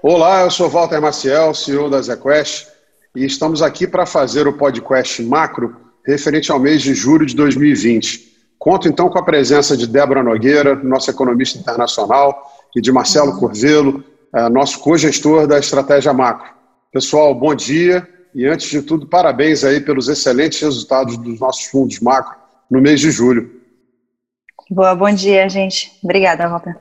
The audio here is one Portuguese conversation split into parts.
Olá, eu sou Walter Maciel, CEO da ZQuest, e estamos aqui para fazer o podcast macro referente ao mês de julho de 2020. Conto então com a presença de Débora Nogueira, nossa economista internacional, e de Marcelo Corvelo, eh, nosso co-gestor da estratégia macro. Pessoal, bom dia e antes de tudo, parabéns aí pelos excelentes resultados dos nossos fundos macro no mês de julho. Boa, bom dia, gente. Obrigada, Walter.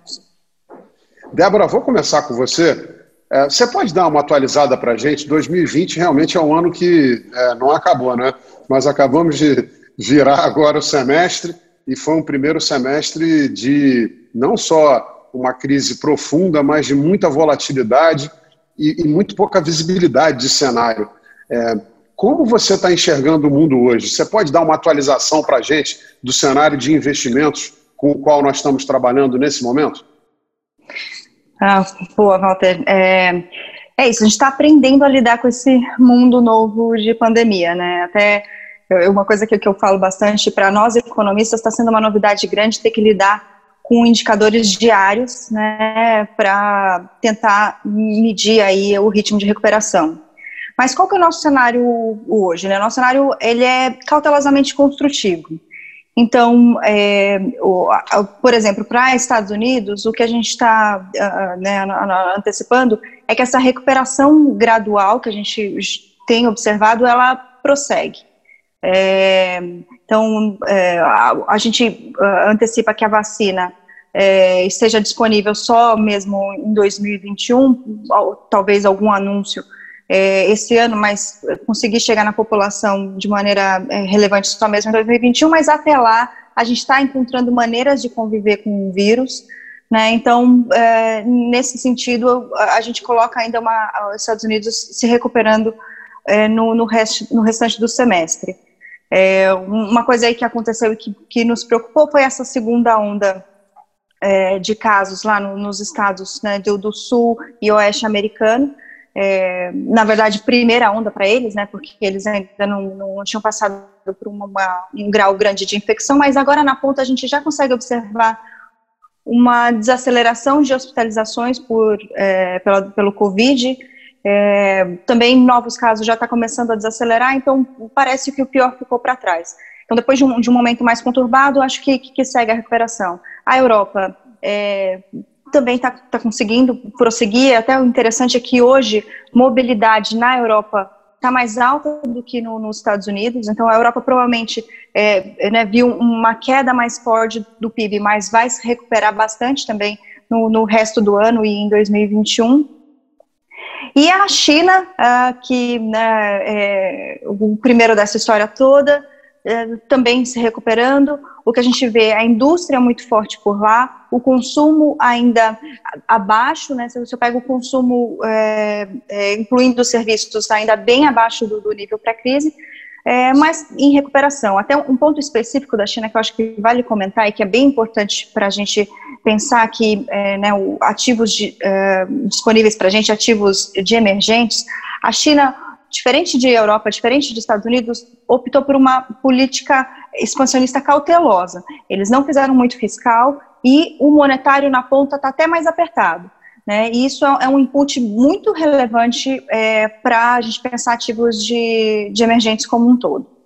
Débora, vou começar com você. É, você pode dar uma atualizada para a gente? 2020 realmente é um ano que é, não acabou, né? Nós acabamos de virar agora o semestre e foi um primeiro semestre de não só uma crise profunda, mas de muita volatilidade e, e muito pouca visibilidade de cenário. É, como você está enxergando o mundo hoje? Você pode dar uma atualização para a gente do cenário de investimentos com o qual nós estamos trabalhando nesse momento? Ah, boa, Walter. É, é isso, a gente está aprendendo a lidar com esse mundo novo de pandemia, né? Até uma coisa que, que eu falo bastante para nós economistas está sendo uma novidade grande ter que lidar com indicadores diários, né, para tentar medir aí o ritmo de recuperação. Mas qual que é o nosso cenário hoje? Né? O nosso cenário ele é cautelosamente construtivo. Então, é, o, a, por exemplo, para Estados Unidos, o que a gente está uh, né, antecipando é que essa recuperação gradual que a gente tem observado, ela prossegue. É, então, é, a, a, gente uh, antecipa que a vacina é, esteja disponível só mesmo em 2021, talvez algum anúncio é, esse ano, mas conseguir chegar na população de maneira é, relevante só mesmo em 2021, mas até lá a gente está encontrando maneiras de conviver com o vírus, né? Então, é, nesse sentido, a, gente coloca ainda uma, os Estados Unidos se recuperando é, no, no, rest, no restante do semestre. É, uma coisa aí que aconteceu e que, que nos preocupou foi essa segunda onda é, de casos lá no, nos estados né, do, do sul e oeste americano, é, na verdade, primeira onda para eles, né, porque eles ainda não, não tinham passado por uma, uma, um grau grande de infecção, mas agora na ponta a gente já consegue observar uma desaceleração de hospitalizações por, é, pela, pelo Covid, é, também novos casos já está começando a desacelerar, então parece que o pior ficou para trás. Então, depois de um, de um, momento mais conturbado, acho que, que, segue a recuperação. A Europa é, também está tá conseguindo prosseguir. Até o interessante é que hoje mobilidade na Europa está mais alta do que no, nos Estados Unidos. Então a Europa provavelmente é, né, viu uma queda mais forte do PIB, mas vai se recuperar bastante também no, no resto do ano e em 2021. E a China, uh, que né, é o primeiro dessa história toda, é, também se recuperando. O que a gente vê, a indústria muito forte por lá, o consumo ainda abaixo, né? Se você pega o consumo, é, é, incluindo os serviços, ainda bem abaixo do, do nível pré-crise, é, mas em recuperação. Até um ponto específico da China que eu acho que vale comentar e que é bem importante para a gente pensar que né, ativos de, disponíveis para a gente, ativos de emergentes, a China diferente de Europa, diferente dos Estados Unidos, optou por uma política expansionista cautelosa. Eles não fizeram muito fiscal e o monetário na ponta está até mais apertado. Né? E isso é, é um input muito relevante é, para a gente pensar ativos de, de emergentes como um todo.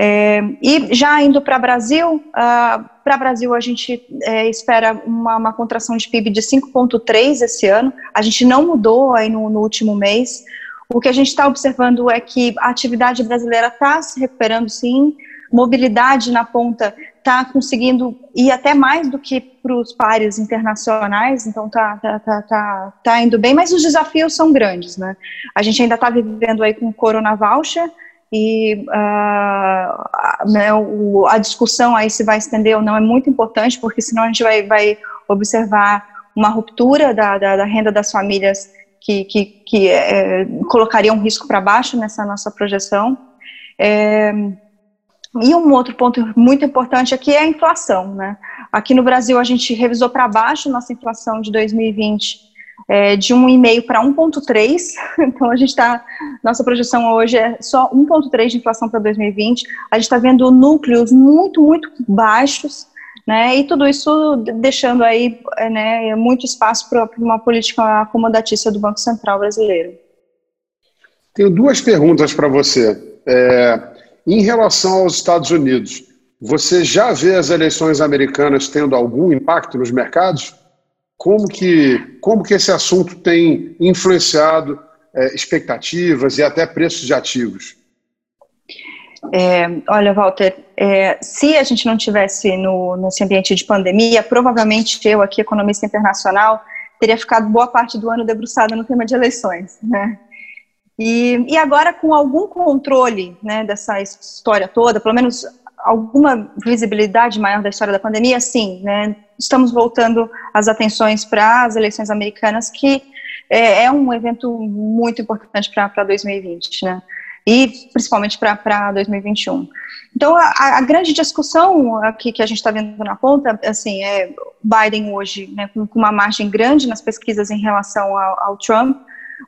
É, e já indo para o Brasil, uh, para o Brasil a gente é, espera uma, uma, contração de PIB de 5,3 esse ano. A gente não mudou aí no, no último mês. O que a gente está observando é que a atividade brasileira está se recuperando, sim, mobilidade na ponta está conseguindo ir até mais do que para os pares internacionais, então está tá, tá, tá, tá indo bem, mas os desafios são grandes, né? A gente ainda está vivendo aí com o Corona Voucher, e uh, né, o, a discussão aí se vai estender ou não é muito importante, porque senão a gente vai, vai observar uma ruptura da, da, da renda das famílias que, que, que é, colocaria um risco para baixo nessa nossa projeção. É, e um outro ponto muito importante aqui é a inflação. Né? Aqui no Brasil, a gente revisou para baixo nossa inflação de 2020 é, de 1,5 para 1,3. Então, a gente está. Nossa projeção hoje é só 1,3 de inflação para 2020. A gente está vendo núcleos muito, muito baixos né, e tudo isso deixando aí né, muito espaço para uma política acomodatícia do Banco Central brasileiro. Tenho duas perguntas para você. É, em relação aos Estados Unidos, você já vê as eleições americanas tendo algum impacto nos mercados? Como que, como que esse assunto tem influenciado é, expectativas e até preços de ativos? É, olha, Walter, é, se a gente não tivesse no, nesse ambiente de pandemia, provavelmente eu, aqui, economista internacional, teria ficado boa parte do ano debruçada no tema de eleições, né? E, e agora, com algum controle né, dessa história toda, pelo menos alguma visibilidade maior da história da pandemia, sim, né, estamos voltando as atenções para as eleições americanas, que é, é um evento muito importante para 2020, né, e principalmente para 2021. Então, a, a, grande discussão aqui que a gente está vendo na ponta, assim, é Biden hoje, né, com, com, uma margem grande nas pesquisas em relação ao, ao Trump,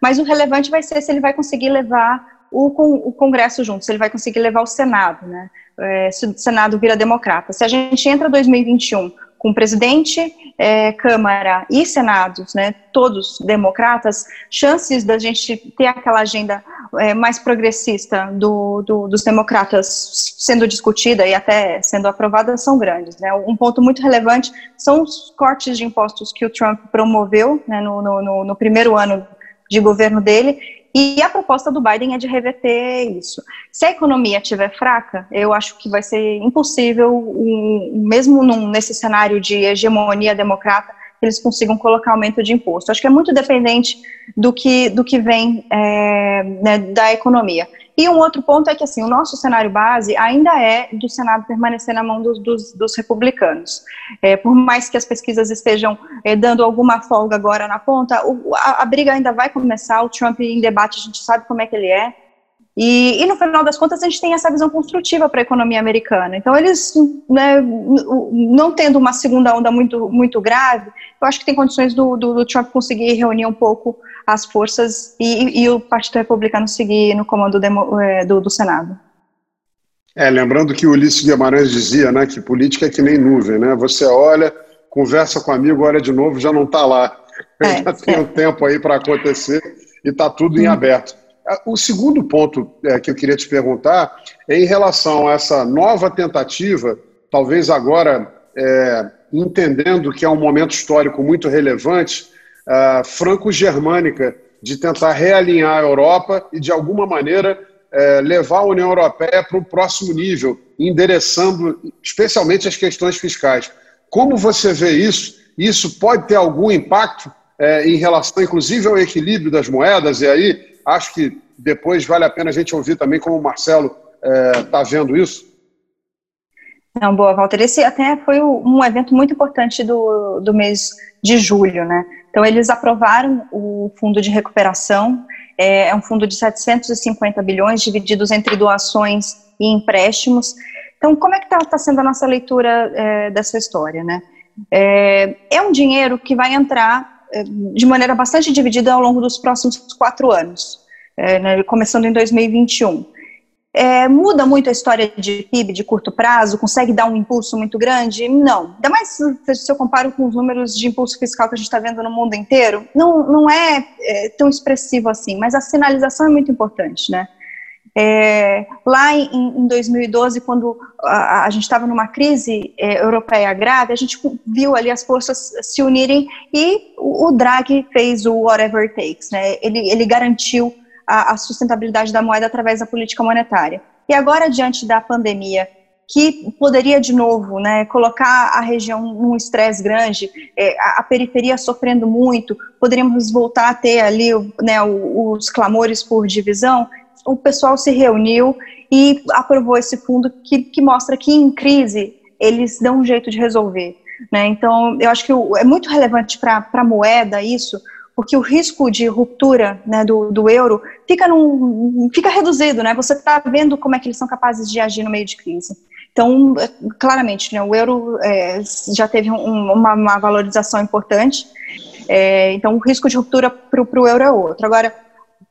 mas o relevante vai ser se ele vai conseguir levar o, o Congresso junto, se ele vai conseguir levar o Senado, né? é, se o Senado vira democrata. Se a gente entra 2021 com presidente, é, Câmara e Senados, né, todos democratas, chances da gente ter aquela agenda é, mais progressista do, do, dos democratas sendo discutida e até sendo aprovada são grandes. Né. Um ponto muito relevante são os cortes de impostos que o Trump promoveu né, no, no, no primeiro ano de governo dele e a proposta do Biden é de reverter isso. Se a economia estiver fraca, eu acho que vai ser impossível, um, mesmo num, nesse cenário de hegemonia democrata, eles consigam colocar aumento de imposto. Acho que é muito dependente do que, do que vem é, né, da economia. E um outro ponto é que assim, o nosso cenário base ainda é do Senado permanecer na mão dos, dos, dos republicanos. É, por mais que as pesquisas estejam é, dando alguma folga agora na ponta, o, a, a briga ainda vai começar, o Trump em debate, a gente sabe como é que ele é, e, e, no final das contas, a gente tem essa visão construtiva para a economia americana. Então, eles, né, não tendo uma segunda onda muito, muito grave, eu acho que tem condições do, do, do Trump conseguir reunir um pouco as forças e, e, o Partido Republicano seguir no comando demo, é, do, do, Senado. É, lembrando que o Ulisses Guimarães dizia né, que política é que nem nuvem, né? Você olha, conversa com amigo, olha de novo, já não está lá. É, já tem é. um tempo aí para acontecer e está tudo em hum. aberto. O segundo ponto é, que eu queria te perguntar é em relação a essa nova tentativa, talvez agora é, entendendo que é um momento histórico muito relevante, franco-germânica, de tentar realinhar a Europa e, de alguma maneira, é, levar a União Europeia para o próximo nível, endereçando especialmente as questões fiscais. Como você vê isso? Isso pode ter algum impacto é, em relação, inclusive, ao equilíbrio das moedas? E aí, Acho que depois vale a pena a gente ouvir também como o Marcelo está é, vendo isso. Não, boa, Walter. Esse até foi um evento muito importante do, do mês de julho, né? Então, eles aprovaram o fundo de recuperação, é, é um fundo de 750 bilhões, divididos entre doações e empréstimos. Então, como é que está tá sendo a nossa leitura é, dessa história, né? É, é um dinheiro que vai entrar de maneira bastante dividida ao longo dos próximos quatro anos, é, né, começando em 2021. É, muda muito a história de PIB de curto prazo? Consegue dar um impulso muito grande? Não. Ainda mais se eu comparo com os números de impulso fiscal que a gente está vendo no mundo inteiro, não, não é, é, tão expressivo assim, mas a sinalização é muito importante, né? É, lá em, em, 2012, quando a, a gente estava numa crise é, europeia grave, a gente viu ali as forças se unirem e o, o Draghi fez o whatever it takes, né? ele, ele garantiu a, a, sustentabilidade da moeda através da política monetária. E agora, diante da pandemia, que poderia de novo né, colocar a região num estresse grande, é, a, a, periferia sofrendo muito, poderíamos voltar a ter ali né, os clamores por divisão o pessoal se reuniu e aprovou esse fundo que, que mostra que em crise eles dão um jeito de resolver. Né? Então, eu acho que é muito relevante para a moeda isso, porque o risco de ruptura né, do, do euro fica, num, fica reduzido, né? Você está vendo como é que eles são capazes de agir no meio de crise. Então, é, claramente, né, o euro é, já teve um, uma, uma, valorização importante, é, então o risco de ruptura para o euro é outro. Agora,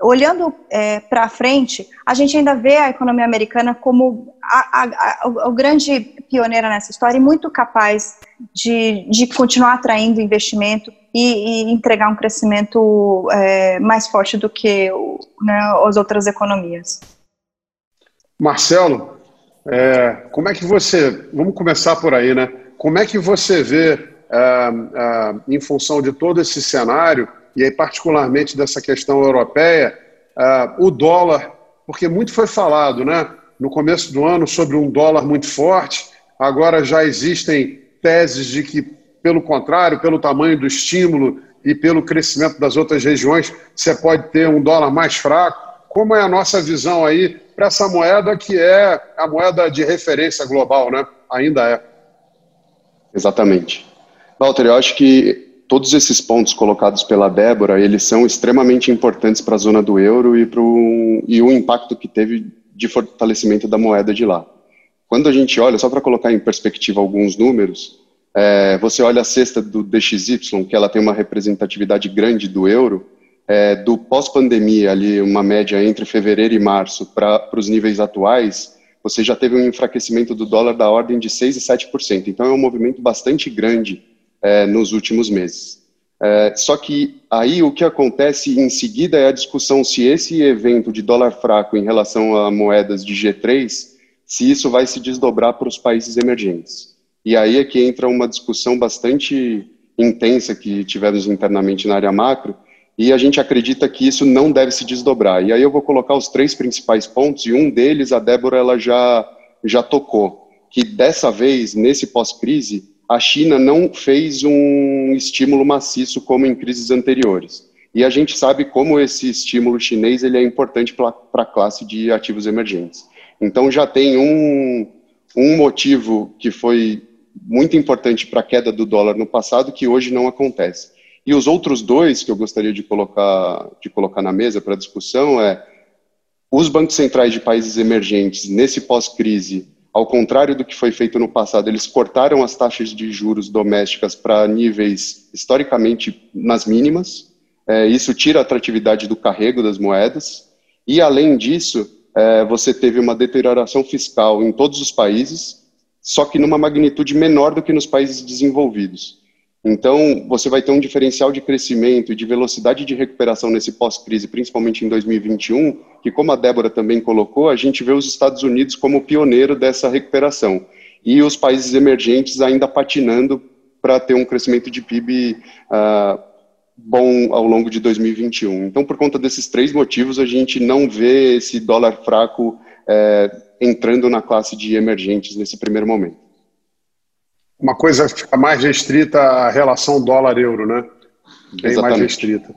olhando é, para frente, a gente ainda vê a economia americana como a, a, a, o grande pioneira nessa história e muito capaz de, de continuar atraindo investimento e, e entregar um crescimento é, mais forte do que né, as outras economias. Marcelo, é, como é que você, vamos começar por aí, né? Como é que você vê, é, é, em função de todo esse cenário, e aí particularmente dessa questão europeia, é, o dólar, porque muito foi falado, né? No começo do ano sobre um dólar muito forte, agora já existem teses de que, pelo contrário, pelo tamanho do estímulo e pelo crescimento das outras regiões, você pode ter um dólar mais fraco. Como é a nossa visão aí para essa moeda que é a moeda de referência global, né? Ainda é. Exatamente. Walter, eu acho que todos esses pontos colocados pela Débora, eles são extremamente importantes para a zona do euro e, pro, e o impacto que teve de fortalecimento da moeda de lá. Quando a gente olha, só para colocar em perspectiva alguns números, é, você olha a cesta do DXY, que ela tem uma representatividade grande do euro, é, do pós-pandemia, ali uma média entre fevereiro e março, para os níveis atuais, você já teve um enfraquecimento do dólar da ordem de 6% e 7%. Então é um movimento bastante grande é, nos últimos meses. É, só que aí o que acontece em seguida é a discussão se esse evento de dólar fraco em relação a moedas de G3, se isso vai se desdobrar para os países emergentes. E aí é que entra uma discussão bastante intensa que tivemos internamente na área macro, e a gente acredita que isso não deve se desdobrar. E aí eu vou colocar os três principais pontos, e um deles a Débora ela já, já tocou, que dessa vez, nesse pós-crise, a China não fez um estímulo maciço como em crises anteriores. E a gente sabe como esse estímulo chinês ele é importante para a classe de ativos emergentes. Então já tem um, um motivo que foi muito importante para a queda do dólar no passado que hoje não acontece e os outros dois que eu gostaria de colocar, de colocar na mesa para discussão é os bancos centrais de países emergentes, nesse pós-crise, ao contrário do que foi feito no passado, eles cortaram as taxas de juros domésticas para níveis historicamente nas mínimas. É, isso tira a atratividade do carrego das moedas. E, além disso, é, você teve uma deterioração fiscal em todos os países, só que numa magnitude menor do que nos países desenvolvidos. Então, você vai ter um diferencial de crescimento e de velocidade de recuperação nesse pós-crise, principalmente em 2021, que, como a Débora também colocou, a gente vê os Estados Unidos como pioneiro dessa recuperação e os países emergentes ainda patinando para ter um crescimento de PIB uh, ah, bom ao longo de 2021. Então, por conta desses três motivos, a gente não vê esse dólar fraco uh, entrando na classe de emergentes nesse primeiro momento uma coisa fica mais restrita à relação dólar-euro, né? Bem Exatamente. mais restrita.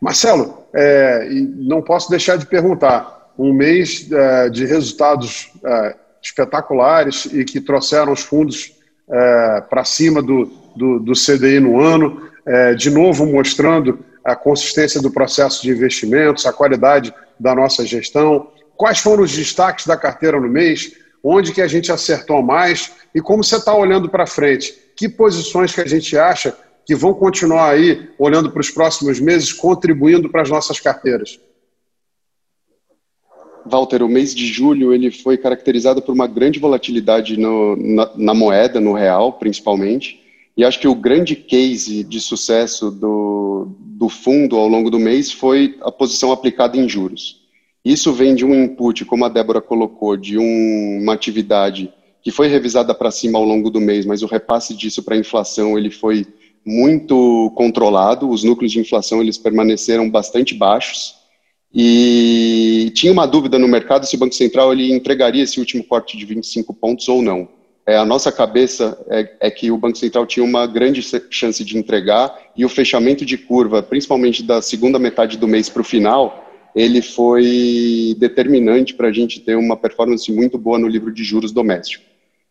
Marcelo, é, não posso deixar de perguntar. Um mês é, de resultados é, espetaculares e que trouxeram os fundos é, para cima do, do, do, CDI no ano, é, de novo mostrando a consistência do processo de investimentos, a qualidade da nossa gestão. Quais foram os destaques da carteira no mês? Onde que a gente acertou mais? E como você está olhando para frente, que posições que a gente acha que vão continuar aí, olhando para os próximos meses, contribuindo para as nossas carteiras? Walter, o mês de julho ele foi caracterizado por uma grande volatilidade no, na, na, moeda, no real, principalmente. E acho que o grande case de sucesso do, do fundo ao longo do mês foi a posição aplicada em juros. Isso vem de um input, como a Débora colocou, de um, uma atividade que foi revisada para cima ao longo do mês, mas o repasse disso para a inflação ele foi muito controlado, os núcleos de inflação eles permaneceram bastante baixos e tinha uma dúvida no mercado se o Banco Central ele entregaria esse último corte de 25 pontos ou não. É, a nossa cabeça é, é, que o Banco Central tinha uma grande chance de entregar e o fechamento de curva, principalmente da segunda metade do mês para o final, ele foi determinante para a gente ter uma performance muito boa no livro de juros doméstico.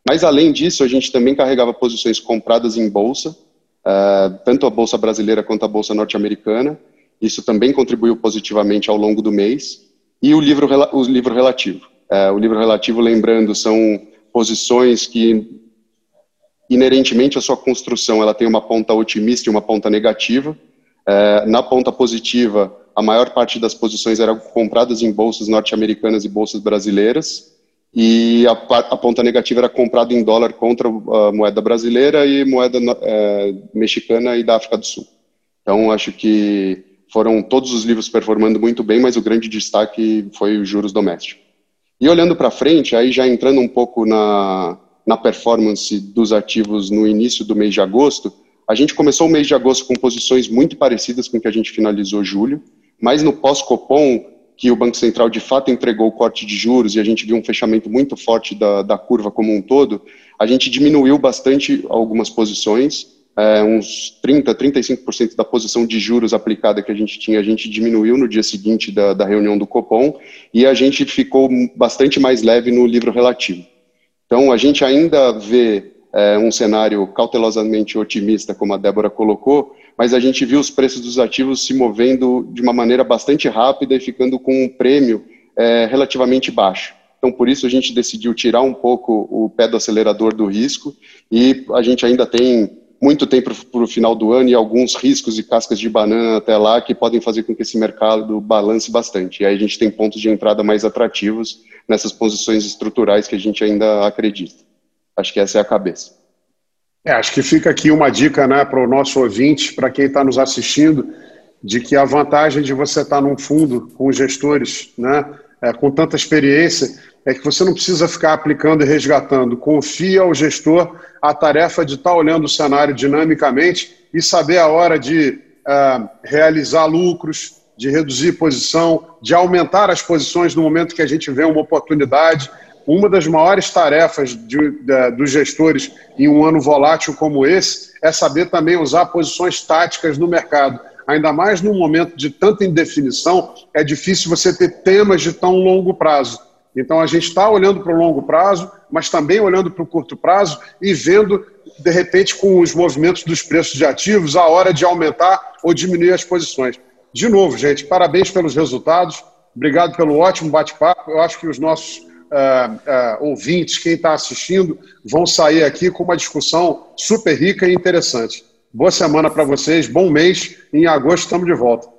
Mas, além disso, a gente também carregava posições compradas em bolsa, uh, tanto a bolsa brasileira quanto a bolsa norte-americana. Isso também contribuiu positivamente ao longo do mês. E o livro, o livro relativo. Uh, o livro relativo, lembrando, são posições que, inerentemente, a sua construção ela tem uma ponta otimista e uma ponta negativa. Uh, na ponta positiva, a maior parte das posições eram compradas em bolsas norte-americanas e bolsas brasileiras, e a, a, ponta negativa era comprada em dólar contra a moeda brasileira e moeda é, mexicana e da África do Sul. Então, acho que foram todos os livros performando muito bem, mas o grande destaque foi os juros domésticos. E olhando para frente, aí já entrando um pouco na, na performance dos ativos no início do mês de agosto, a gente começou o mês de agosto com posições muito parecidas com o que a gente finalizou julho, mas no pós-Copom que o Banco Central de fato entregou o corte de juros e a gente viu um fechamento muito forte da, da curva como um todo, a gente diminuiu bastante algumas posições, é, uns 30%, 35% da posição de juros aplicada que a gente tinha, a gente diminuiu no dia seguinte da, da reunião do Copom e a gente ficou bastante mais leve no livro relativo. Então, a gente ainda vê é, um cenário cautelosamente otimista, como a Débora colocou, mas a gente viu os preços dos ativos se movendo de uma maneira bastante rápida e ficando com um prêmio é, relativamente baixo. Então, por isso, a gente decidiu tirar um pouco o pé do acelerador do risco e a gente ainda tem muito tempo para o final do ano e alguns riscos e cascas de banana até lá que podem fazer com que esse mercado balance bastante. E aí a gente tem pontos de entrada mais atrativos nessas posições estruturais que a gente ainda acredita. Acho que essa é a cabeça. É, acho que fica aqui uma dica né, para o nosso ouvinte, para quem está nos assistindo, de que a vantagem de você estar tá num fundo com gestores né, é, com tanta experiência é que você não precisa ficar aplicando e resgatando. Confia ao gestor a tarefa de estar tá olhando o cenário dinamicamente e saber a hora de uh, realizar lucros, de reduzir posição, de aumentar as posições no momento que a gente vê uma oportunidade uma das maiores tarefas de, de, dos gestores em um ano volátil como esse é saber também usar posições táticas no mercado. Ainda mais num momento de tanta indefinição, é difícil você ter temas de tão longo prazo. Então a gente está olhando para o longo prazo, mas também olhando para o curto prazo e vendo, de repente, com os movimentos dos preços de ativos, a hora de aumentar ou diminuir as posições. De novo, gente, parabéns pelos resultados. Obrigado pelo ótimo bate-papo. Eu acho que os nossos uh, uh, ouvintes, quem está assistindo, vão sair aqui com uma discussão super rica e interessante. Boa semana para vocês, bom mês. Em agosto estamos de volta.